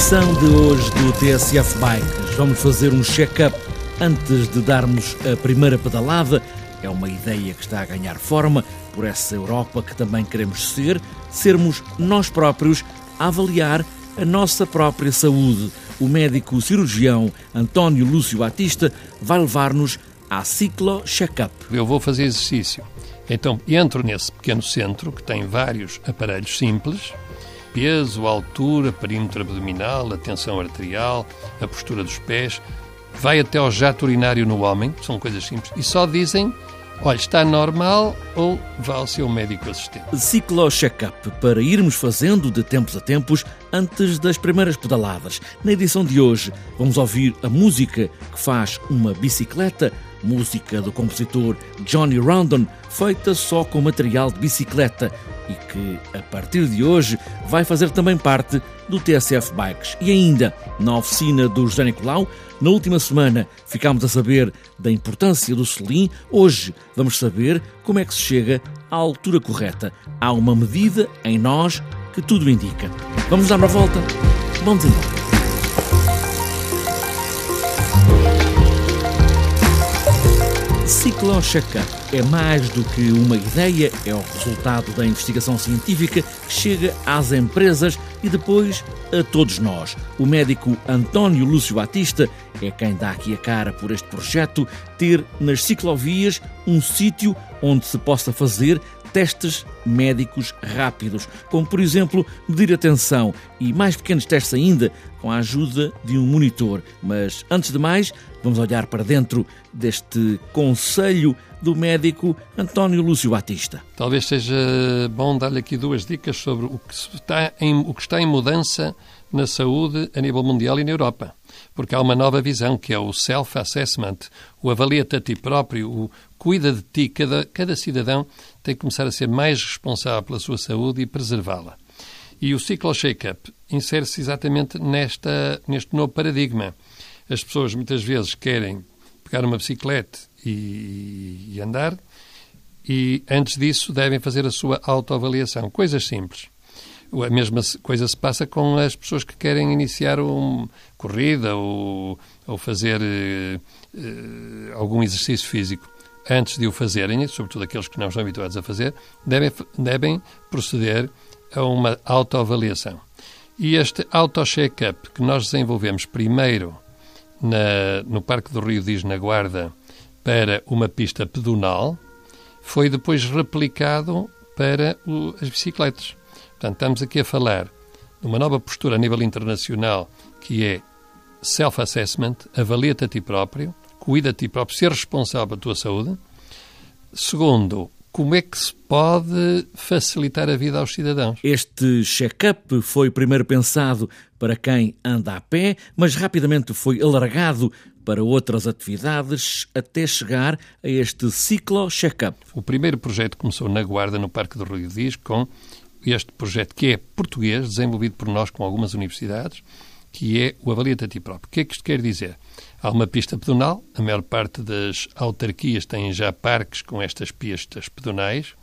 Edição de hoje do TSF Bikes, vamos fazer um check-up antes de darmos a primeira pedalada. É uma ideia que está a ganhar forma por essa Europa que também queremos ser, sermos nós próprios a avaliar a nossa própria saúde. O médico cirurgião António Lúcio Batista vai levar-nos à Ciclo Check-up. Eu vou fazer exercício. Então entro nesse pequeno centro que tem vários aparelhos simples peso, altura, perímetro abdominal, a tensão arterial, a postura dos pés, vai até ao jato urinário no homem, são coisas simples, e só dizem olha, está normal ou vá ao seu médico assistente. Ciclo Check-up para irmos fazendo de tempos a tempos antes das primeiras pedaladas. Na edição de hoje vamos ouvir a música que faz uma bicicleta, música do compositor Johnny Rondon, feita só com material de bicicleta e que, a partir de hoje, vai fazer também parte do TSF Bikes. E ainda, na oficina do José Nicolau, na última semana ficámos a saber da importância do selim, hoje vamos saber como é que se chega à altura correta. Há uma medida em nós que tudo indica. Vamos dar uma volta? Vamos embora. Ciclo Checkup é mais do que uma ideia, é o resultado da investigação científica que chega às empresas e depois a todos nós. O médico António Lúcio Batista é quem dá aqui a cara por este projeto ter nas ciclovias um sítio onde se possa fazer testes médicos rápidos, como por exemplo medir a tensão e mais pequenos testes ainda com a ajuda de um monitor. Mas antes de mais, vamos olhar para dentro deste conselho do médico António Lúcio Batista. Talvez seja bom dar-lhe aqui duas dicas sobre o que, está em, o que está em mudança na saúde a nível mundial e na Europa. Porque há uma nova visão que é o self-assessment, o avalia-te a ti próprio, o cuida de ti. Cada, cada cidadão tem que começar a ser mais responsável pela sua saúde e preservá-la. E o Ciclo Shake-Up insere-se exatamente nesta, neste novo paradigma. As pessoas muitas vezes querem pegar uma bicicleta e, e andar, e antes disso devem fazer a sua autoavaliação. Coisas simples. A mesma coisa se passa com as pessoas que querem iniciar uma corrida ou, ou fazer uh, algum exercício físico. Antes de o fazerem, sobretudo aqueles que não estão habituados a fazer, devem, devem proceder a uma autoavaliação. E este auto-check-up que nós desenvolvemos primeiro na, no Parque do Rio Diz, na Guarda, para uma pista pedonal, foi depois replicado para o, as bicicletas. Portanto, estamos aqui a falar de uma nova postura a nível internacional que é self-assessment, avalia-te a ti próprio, cuida de ti próprio, ser responsável pela tua saúde. Segundo, como é que se pode facilitar a vida aos cidadãos? Este check-up foi primeiro pensado para quem anda a pé, mas rapidamente foi alargado para outras atividades até chegar a este ciclo check-up. O primeiro projeto começou na Guarda, no Parque do Rio Diz, com este projeto que é português, desenvolvido por nós com algumas universidades, que é o Avalia-te a ti próprio. O que é que isto quer dizer? Há uma pista pedonal, a maior parte das autarquias têm já parques com estas pistas pedonais,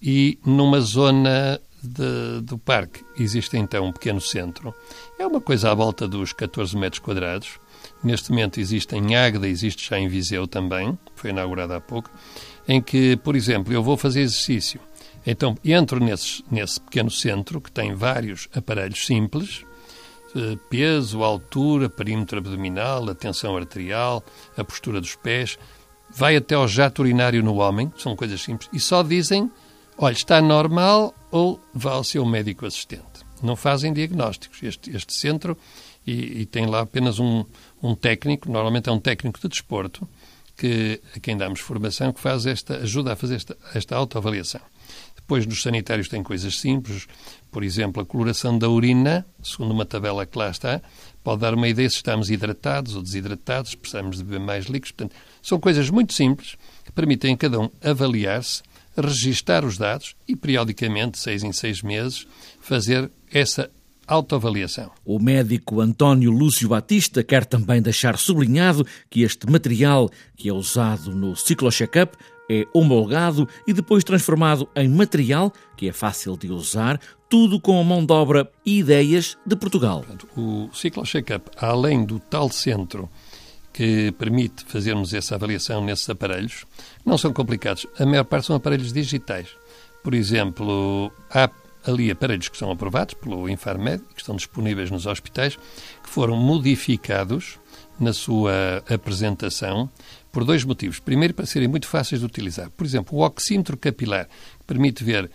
e numa zona de, do parque existe então um pequeno centro. É uma coisa à volta dos 14 metros quadrados. Neste momento existe em Águeda, existe já em Viseu também, foi inaugurado há pouco, em que, por exemplo, eu vou fazer exercício então, entro nesse, nesse pequeno centro que tem vários aparelhos simples, peso, altura, perímetro abdominal, a tensão arterial, a postura dos pés, vai até ao jato urinário no homem, são coisas simples, e só dizem, olha, está normal ou vá ao seu médico assistente. Não fazem diagnósticos. Este, este centro, e, e, tem lá apenas um, um técnico, normalmente é um técnico de desporto, que, a quem damos formação, que faz esta, ajuda a fazer esta, esta autoavaliação. Depois, nos sanitários, tem coisas simples, por exemplo, a coloração da urina, segundo uma tabela que lá está, pode dar uma ideia se estamos hidratados ou desidratados, precisamos de beber mais líquidos. Portanto, são coisas muito simples que permitem a cada um avaliar-se, registar os dados e, periodicamente, seis em seis meses, fazer essa autoavaliação. O médico António Lúcio Batista quer também deixar sublinhado que este material que é usado no Ciclo Checkup é homologado e depois transformado em material que é fácil de usar, tudo com a mão de obra e ideias de Portugal. O Ciclo Checkup, além do tal centro que permite fazermos essa avaliação nesses aparelhos, não são complicados. A maior parte são aparelhos digitais. Por exemplo, há ali aparelhos que são aprovados pelo Infarmed, que estão disponíveis nos hospitais, que foram modificados na sua apresentação por dois motivos. Primeiro, para serem muito fáceis de utilizar. Por exemplo, o oxímetro capilar, que permite ver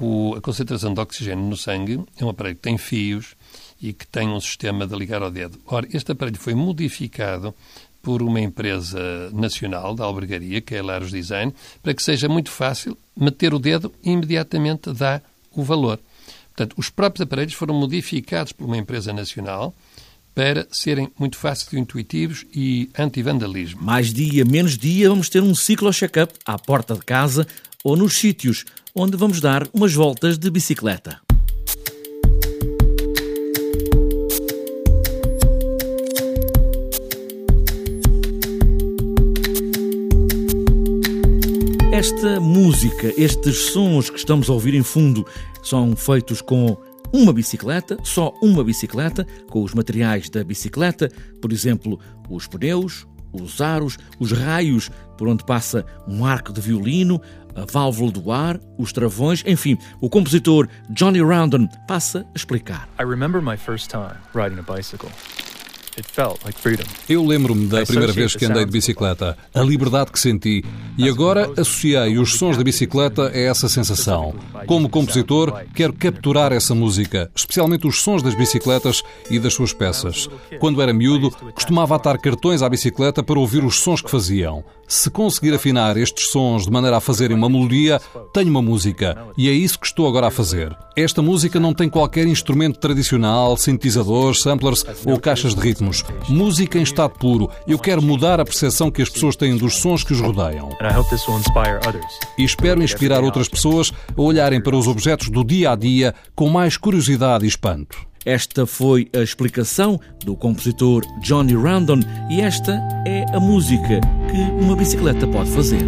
o, a concentração de oxigênio no sangue, é um aparelho que tem fios e que tem um sistema de ligar ao dedo. Ora, este aparelho foi modificado por uma empresa nacional da albergaria, que é a Laros Design, para que seja muito fácil meter o dedo e imediatamente dá o valor. Portanto, os próprios aparelhos foram modificados por uma empresa nacional para serem muito fáceis e intuitivos e anti-vandalismo. Mais dia, menos dia, vamos ter um ciclo check-up à porta de casa ou nos sítios onde vamos dar umas voltas de bicicleta. Esta música, estes sons que estamos a ouvir em fundo, são feitos com uma bicicleta, só uma bicicleta, com os materiais da bicicleta, por exemplo, os pneus, os aros, os raios por onde passa um arco de violino, a válvula do ar, os travões, enfim, o compositor Johnny Roundon passa a explicar. I remember my first time riding a bicycle. Eu lembro-me da primeira vez que andei de bicicleta, a liberdade que senti, e agora associei os sons da bicicleta a essa sensação. Como compositor, quero capturar essa música, especialmente os sons das bicicletas e das suas peças. Quando era miúdo, costumava atar cartões à bicicleta para ouvir os sons que faziam. Se conseguir afinar estes sons de maneira a fazerem uma melodia, tenho uma música, e é isso que estou agora a fazer. Esta música não tem qualquer instrumento tradicional, sintetizadores, samplers ou caixas de ritmo ritmos, música em estado puro. Eu quero mudar a percepção que as pessoas têm dos sons que os rodeiam. E espero inspirar outras pessoas a olharem para os objetos do dia a dia com mais curiosidade e espanto. Esta foi a explicação do compositor Johnny Randon e esta é a música que uma bicicleta pode fazer.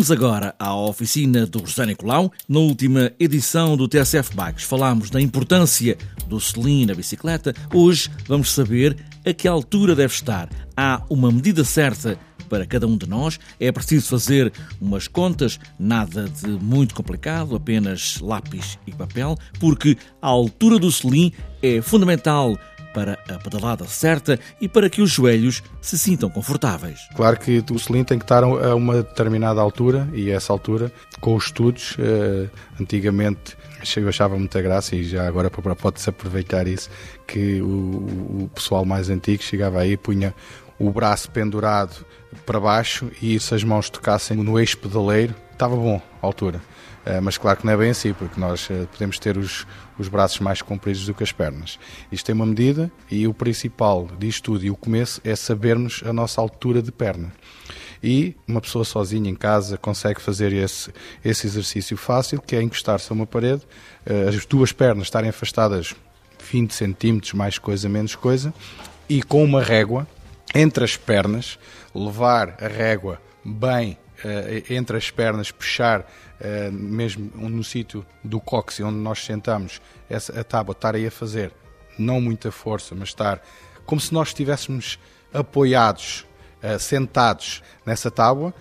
Vamos agora à oficina do José Nicolau. Na última edição do TSF Bikes falámos da importância do selim na bicicleta. Hoje vamos saber a que altura deve estar. Há uma medida certa para cada um de nós. É preciso fazer umas contas, nada de muito complicado, apenas lápis e papel, porque a altura do selim é fundamental para a pedalada certa e para que os joelhos se sintam confortáveis. Claro que o selim tem que estar a uma determinada altura e essa altura, com os estudos, eh, antigamente eu achava muita graça e já agora pode-se aproveitar isso, que o, o pessoal mais antigo chegava aí e punha o braço pendurado para baixo e se as mãos tocassem no eixo pedaleiro, estava bom a altura. Eh, mas claro que não é bem assim, porque nós eh, podemos ter os, os braços mais compridos do que as pernas. Isto tem uma medida e o principal disto tudo e o começo é sabermos a nossa altura de perna. E uma pessoa sozinha em casa consegue fazer esse, esse exercício fácil, que é encostar-se a uma parede, eh, as duas pernas estarem afastadas 20 centímetros, mais coisa, menos coisa, e com uma régua entre as pernas, levar a régua bem entre as pernas, puxar uh, mesmo no sítio do cóccix onde nós sentamos, essa, a tábua estar aí a fazer não muita força, mas estar como se nós estivéssemos apoiados, uh, sentados nessa tábua,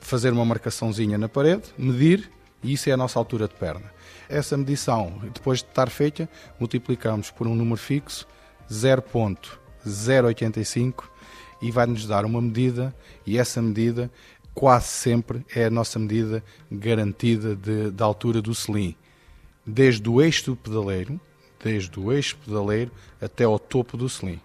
fazer uma marcaçãozinha na parede, medir E isso é a nossa altura de perna. Essa medição, depois de estar feita, multiplicamos por um número fixo 0.085 e vai-nos dar uma medida, e essa medida quase sempre é a nossa medida garantida de, de altura do selim. Desde o eixo do pedaleiro, desde o eixo pedaleiro até ao topo do selim.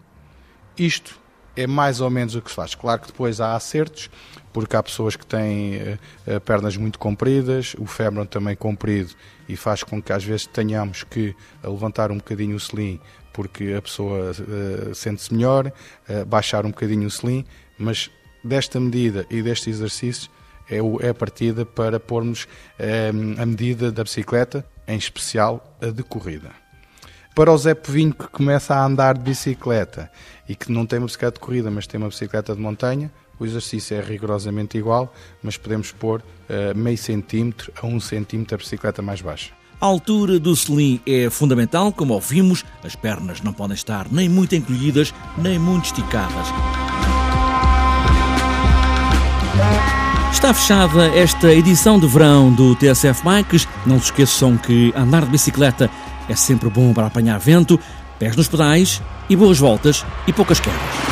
Isto é mais ou menos o que se faz. Claro que depois há acertos, porque há pessoas que têm uh, pernas muito compridas, o fémur também comprido, e faz com que às vezes tenhamos que levantar um bocadinho o selim, porque a pessoa uh, sente-se melhor, uh, baixar um bocadinho o selim, mas desta medida e deste exercício é, o, é a partida para pormos a medida da bicicleta, em especial a de corrida. Para o Zé Povinho que começa a andar de bicicleta e que não tem uma bicicleta de corrida, mas tem uma bicicleta de montanha, o exercício é rigorosamente igual, mas podemos pôr uh, meio centímetro a um centímetro a bicicleta mais baixa. A altura do selim é fundamental, como ouvimos, as pernas não podem estar nem muito encolhidas, nem muito esticadas. Está fechada esta edição de verão do TSF Bikes. Não se esqueçam que andar de bicicleta é sempre bom para apanhar vento, pés nos pedais e boas voltas e poucas quedas.